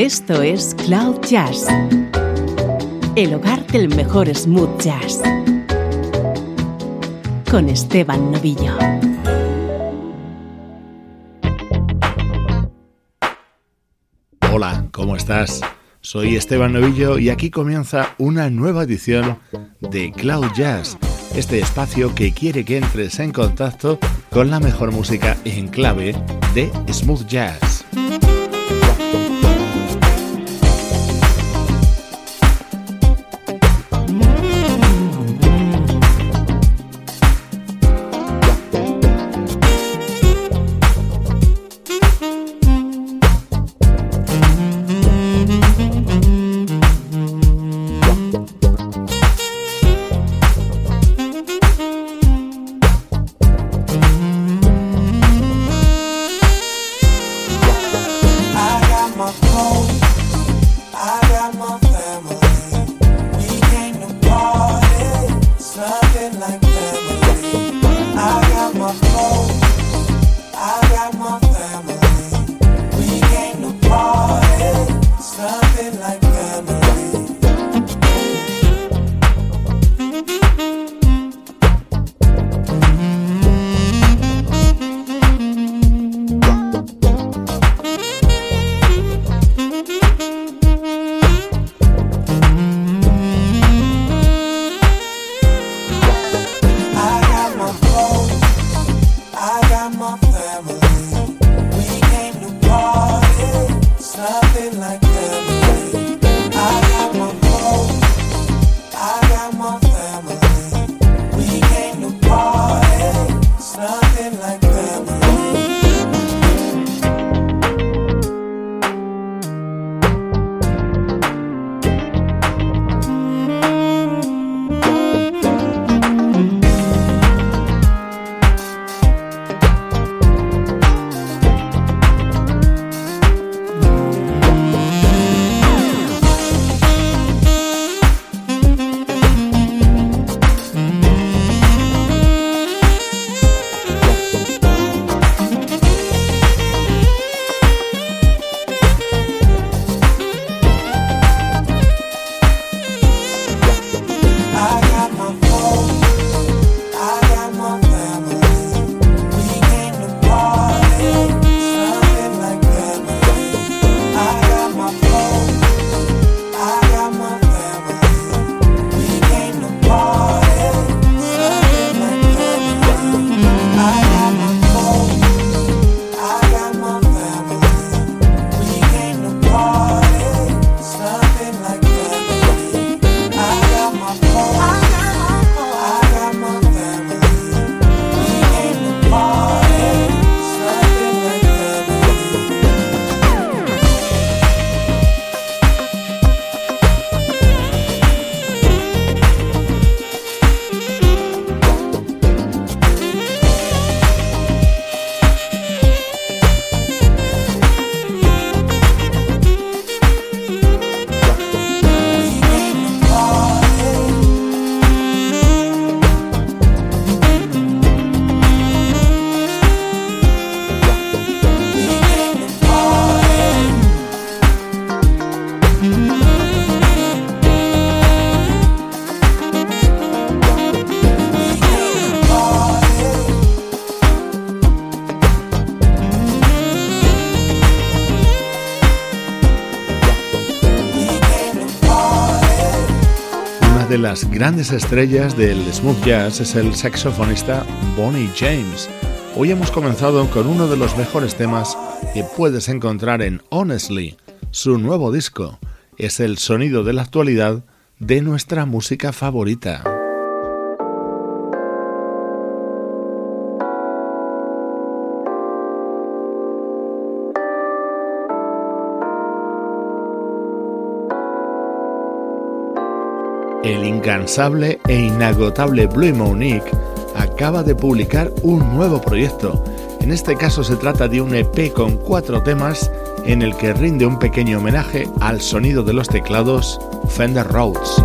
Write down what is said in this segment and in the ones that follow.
Esto es Cloud Jazz, el hogar del mejor smooth jazz, con Esteban Novillo. Hola, ¿cómo estás? Soy Esteban Novillo y aquí comienza una nueva edición de Cloud Jazz, este espacio que quiere que entres en contacto con la mejor música en clave de smooth jazz. Las grandes estrellas del smooth jazz es el saxofonista Bonnie James. Hoy hemos comenzado con uno de los mejores temas que puedes encontrar en Honestly, su nuevo disco. Es el sonido de la actualidad de nuestra música favorita. El incansable e inagotable Blue Monique acaba de publicar un nuevo proyecto. En este caso se trata de un EP con cuatro temas en el que rinde un pequeño homenaje al sonido de los teclados Fender Rhodes.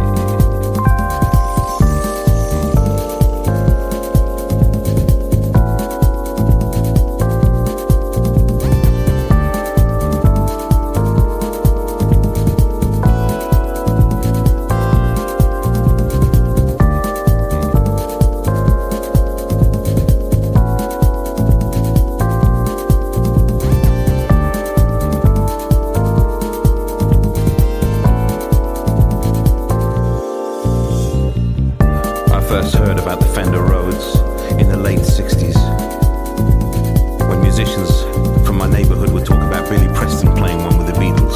Fender Rhodes in the late 60s. When musicians from my neighborhood would talk about Billy Preston playing one with the Beatles.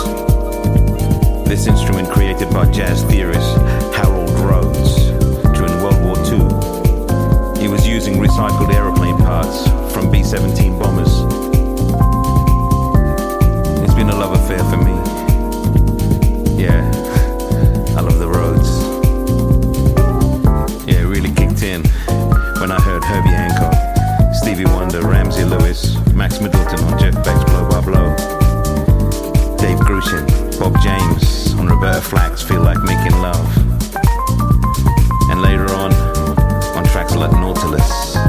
This instrument created by jazz theorist Harold Rhodes during World War II. He was using recycled aeroplane parts from B 17 bombers. It's been a love affair for me. Yeah. 10 when I heard Herbie Hancock, Stevie Wonder, Ramsey Lewis, Max Middleton on Jeff Beck's Blow by Blow, Dave Grushin, Bob James on Roberta Flack's Feel Like Making Love, and later on on tracks like Nautilus.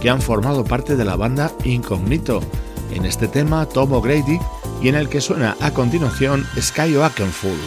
que han formado parte de la banda Incognito. En este tema Tom O'Grady y en el que suena a continuación Sky Oakenfull.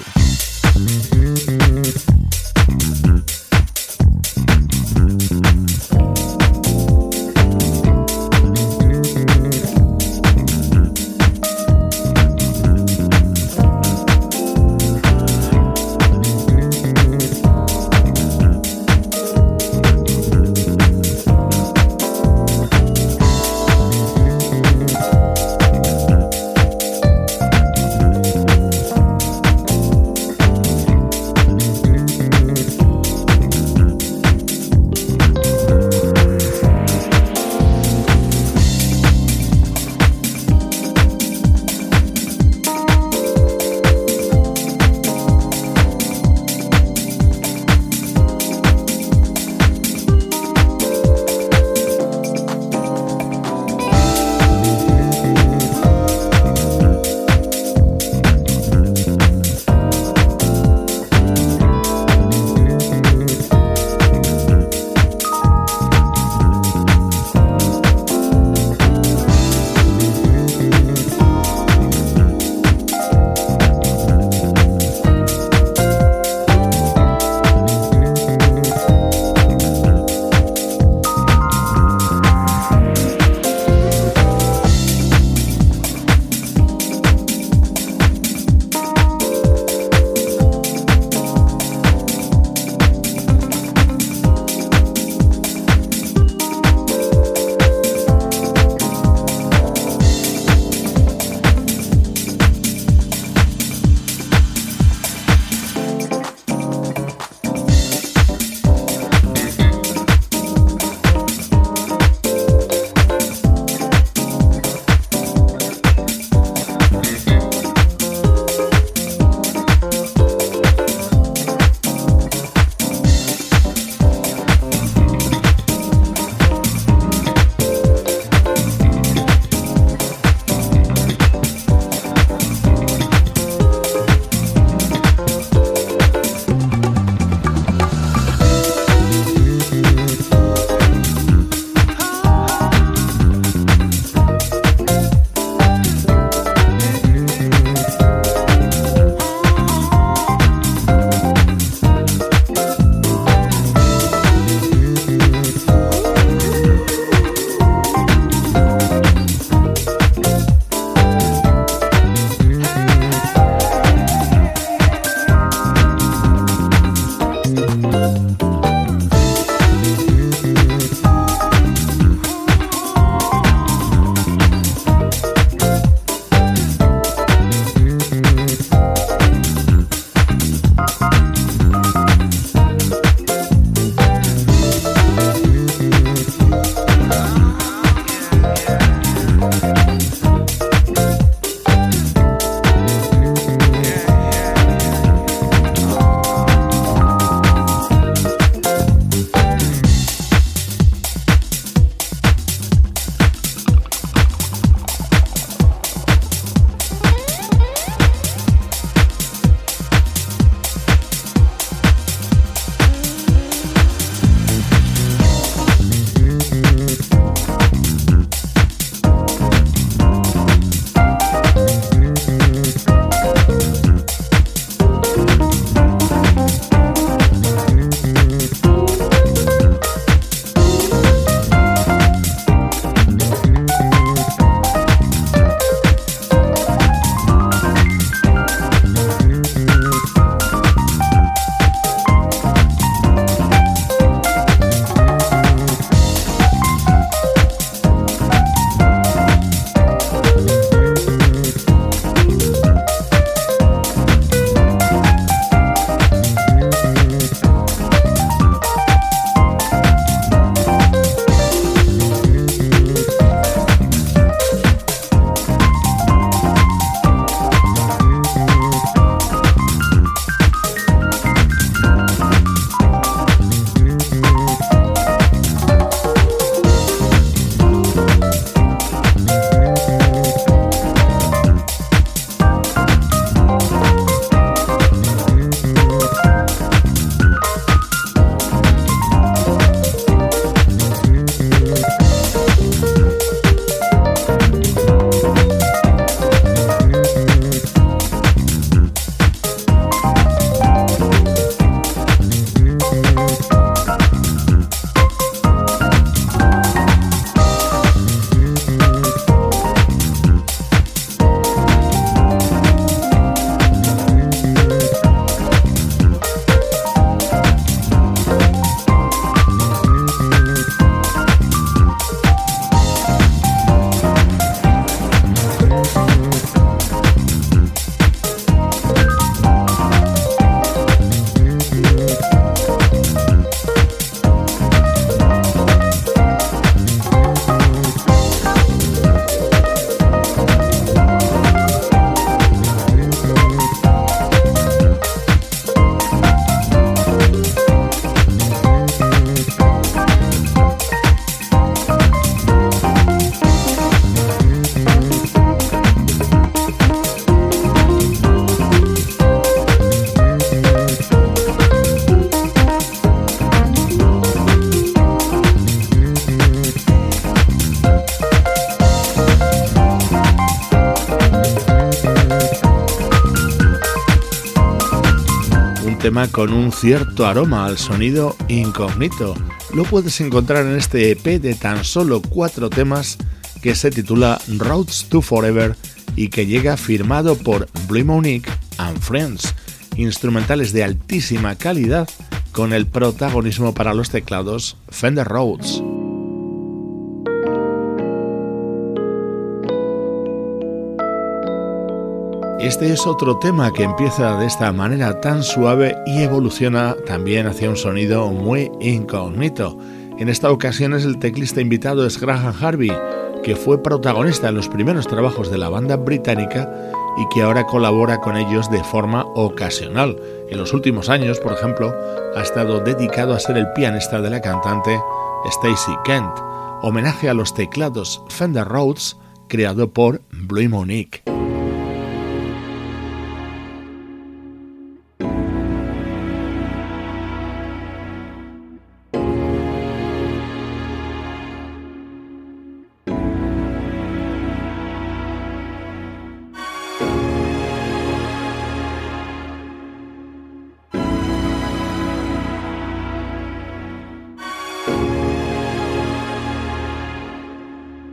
Con un cierto aroma al sonido incógnito. Lo puedes encontrar en este EP de tan solo cuatro temas que se titula Roads to Forever y que llega firmado por Blue Monique and Friends, instrumentales de altísima calidad con el protagonismo para los teclados Fender Rhodes. Este es otro tema que empieza de esta manera tan suave y evoluciona también hacia un sonido muy incógnito. En esta ocasión es el teclista invitado es Graham Harvey, que fue protagonista en los primeros trabajos de la banda británica y que ahora colabora con ellos de forma ocasional. En los últimos años, por ejemplo, ha estado dedicado a ser el pianista de la cantante Stacey Kent, homenaje a los teclados Fender Rhodes creado por Blue Monique.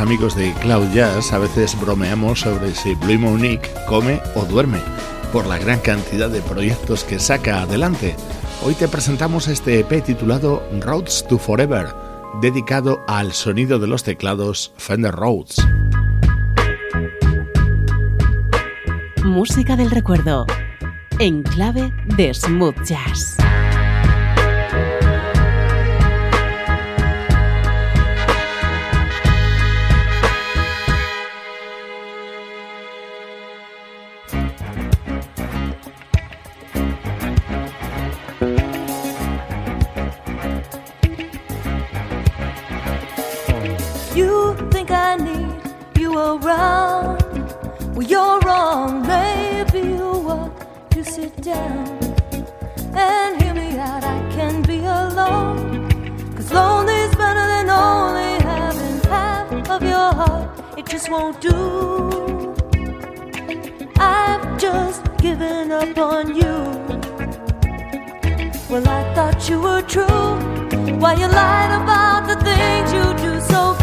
Amigos de Cloud Jazz a veces bromeamos sobre si Blue Monique come o duerme, por la gran cantidad de proyectos que saca adelante. Hoy te presentamos este EP titulado Roads to Forever, dedicado al sonido de los teclados Fender Rhodes. Música del recuerdo, en clave de smooth jazz. Won't do. I've just given up on you. Well, I thought you were true. Why you lied about the things you do? So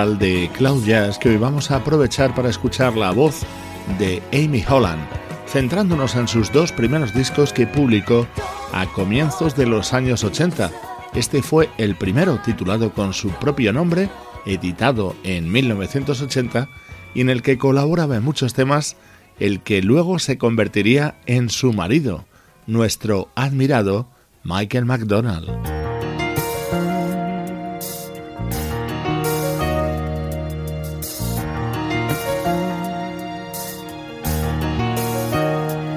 De Cloud Jazz que hoy vamos a aprovechar para escuchar la voz de Amy Holland, centrándonos en sus dos primeros discos que publicó a comienzos de los años 80. Este fue el primero titulado con su propio nombre, editado en 1980, y en el que colaboraba en muchos temas el que luego se convertiría en su marido, nuestro admirado Michael McDonald.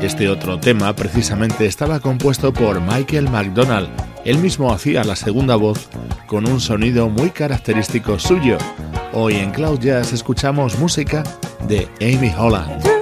Este otro tema precisamente estaba compuesto por Michael McDonald. Él mismo hacía la segunda voz con un sonido muy característico suyo. Hoy en Cloud Jazz escuchamos música de Amy Holland.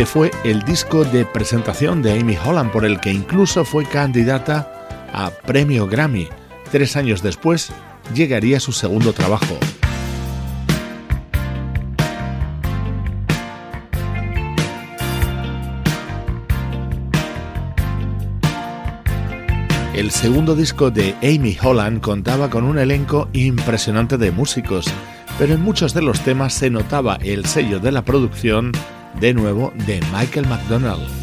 Este fue el disco de presentación de Amy Holland por el que incluso fue candidata a Premio Grammy. Tres años después llegaría su segundo trabajo. El segundo disco de Amy Holland contaba con un elenco impresionante de músicos, pero en muchos de los temas se notaba el sello de la producción, de nuevo, de Michael McDonald.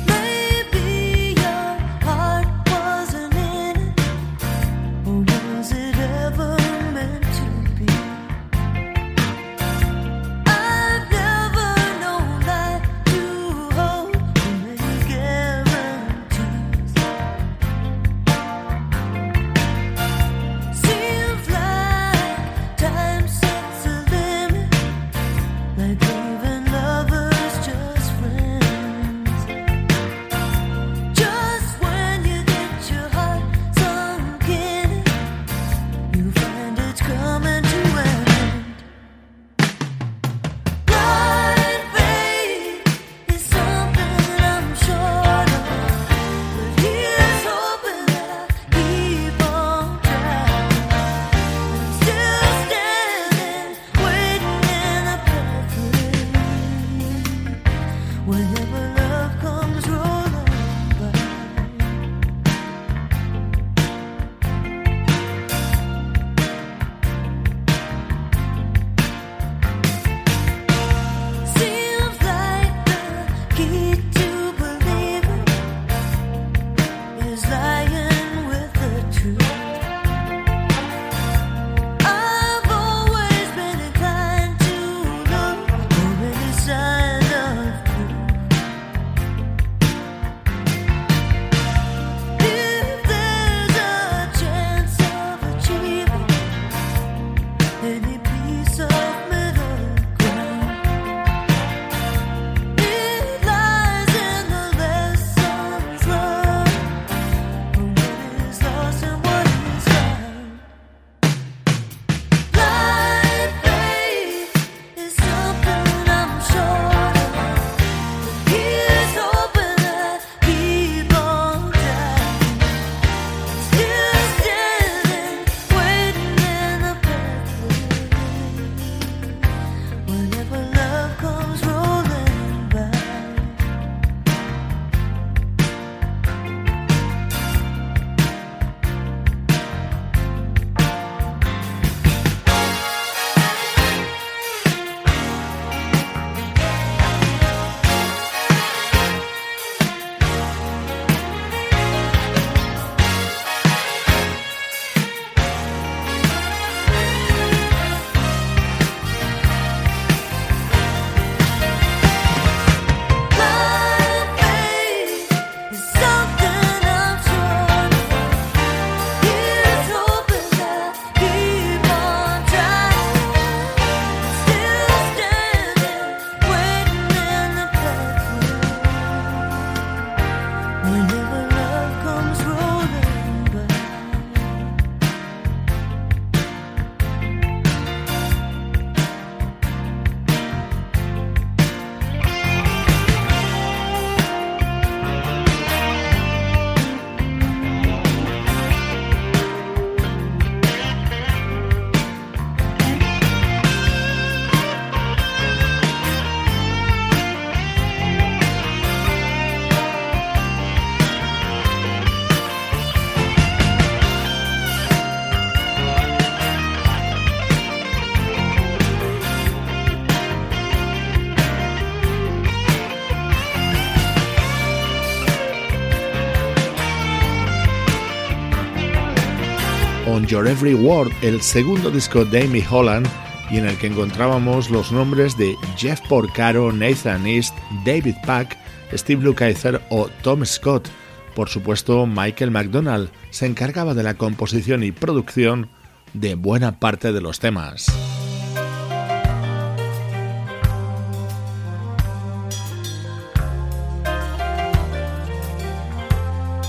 Your Every Word, el segundo disco de Amy Holland, y en el que encontrábamos los nombres de Jeff Porcaro, Nathan East, David Pack, Steve Lukather o Tom Scott. Por supuesto, Michael McDonald se encargaba de la composición y producción de buena parte de los temas.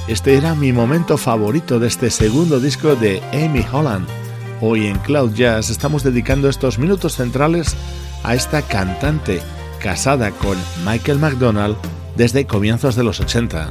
Este era mi momento favorito de este segundo disco de Amy Holland. Hoy en Cloud Jazz estamos dedicando estos minutos centrales a esta cantante casada con Michael McDonald desde comienzos de los 80.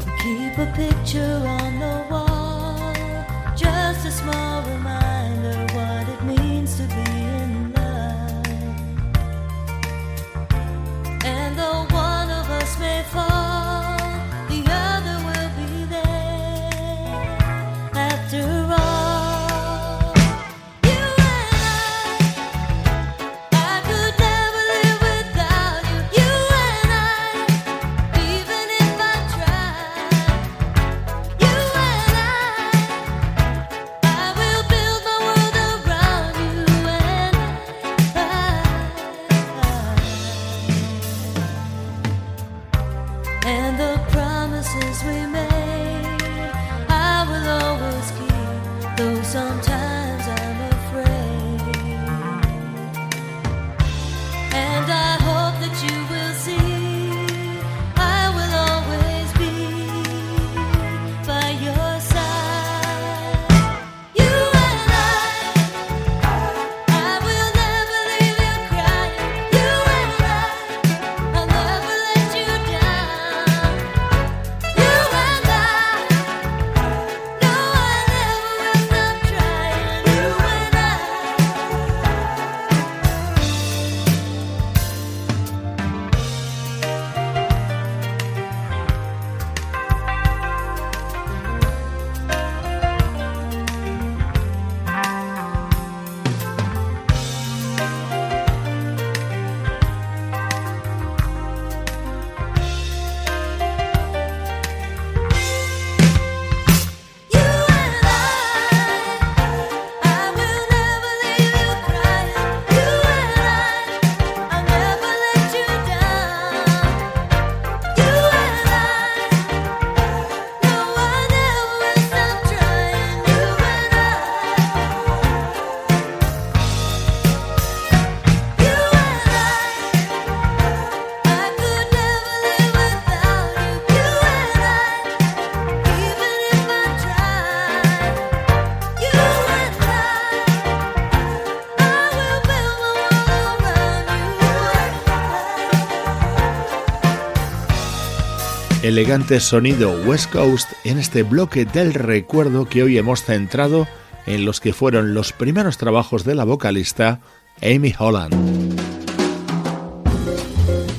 Elegante sonido West Coast en este bloque del recuerdo que hoy hemos centrado en los que fueron los primeros trabajos de la vocalista Amy Holland.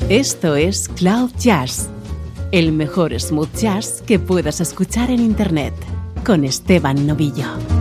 Esto es Cloud Jazz, el mejor smooth jazz que puedas escuchar en Internet, con Esteban Novillo.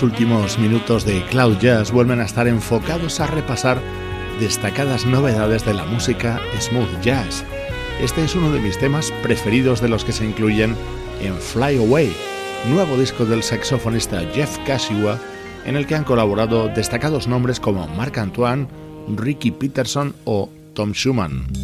Los últimos minutos de Cloud Jazz vuelven a estar enfocados a repasar destacadas novedades de la música smooth jazz. Este es uno de mis temas preferidos de los que se incluyen en Fly Away, nuevo disco del saxofonista Jeff Kashiwa, en el que han colaborado destacados nombres como Marc Antoine, Ricky Peterson o Tom Schumann.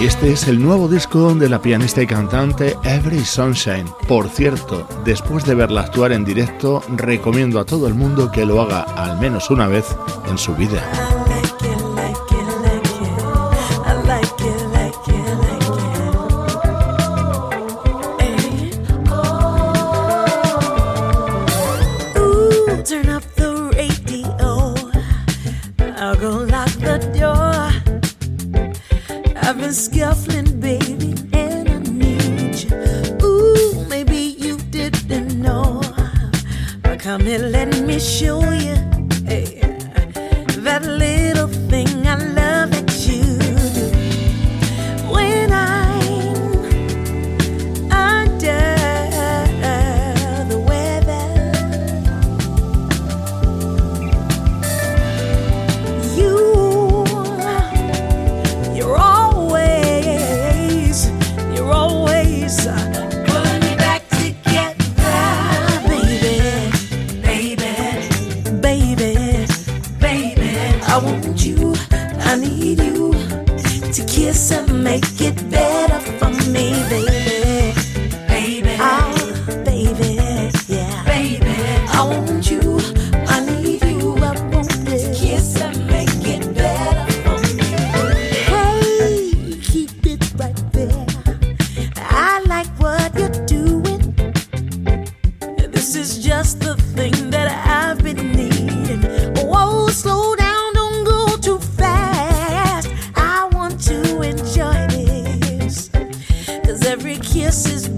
Este es el nuevo disco de la pianista y cantante Every Sunshine. Por cierto, después de verla actuar en directo, recomiendo a todo el mundo que lo haga al menos una vez en su vida.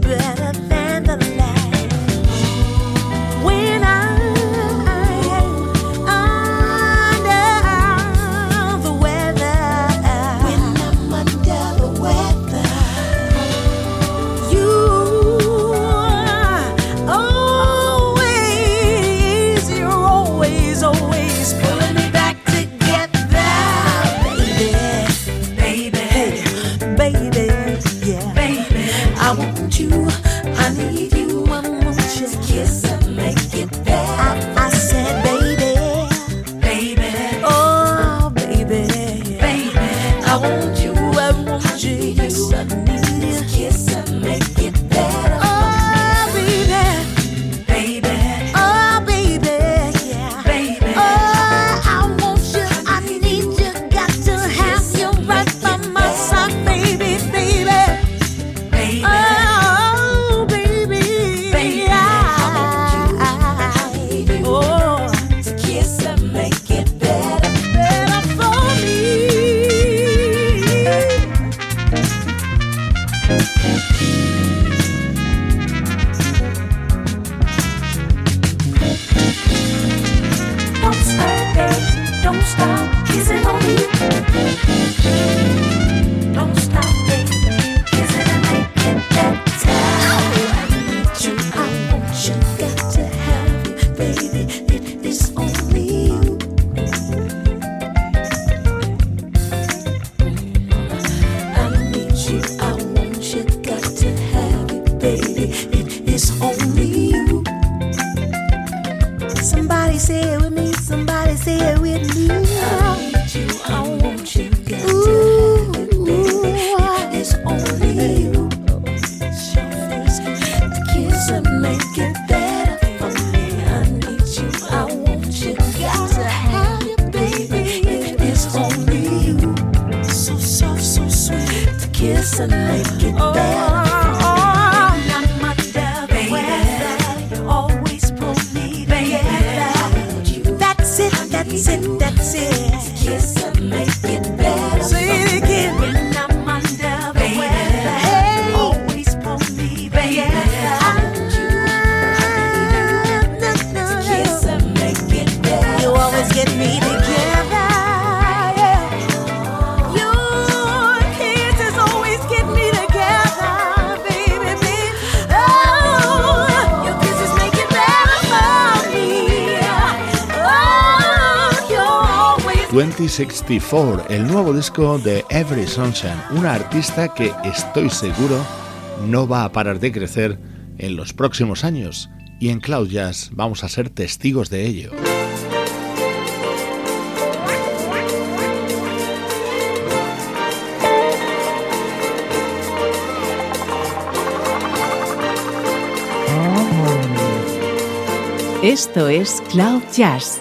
bed. Somebody say it with me, somebody say it with me. 2064, el nuevo disco de Every Sunshine, una artista que estoy seguro no va a parar de crecer en los próximos años y en Cloud Jazz vamos a ser testigos de ello. Esto es Cloud Jazz,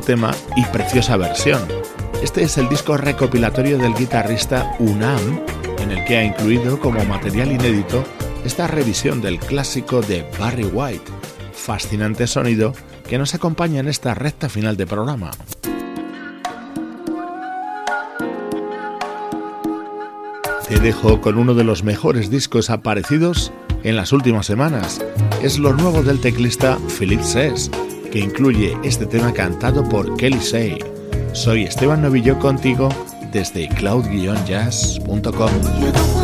Tema y preciosa versión. Este es el disco recopilatorio del guitarrista Unam, en el que ha incluido como material inédito esta revisión del clásico de Barry White. Fascinante sonido que nos acompaña en esta recta final de programa. te dejo con uno de los mejores discos aparecidos en las últimas semanas. Es lo nuevo del teclista Philip Sess, que incluye este tema cantado por Kelly Say. Soy Esteban Novillo contigo desde cloud-jazz.com.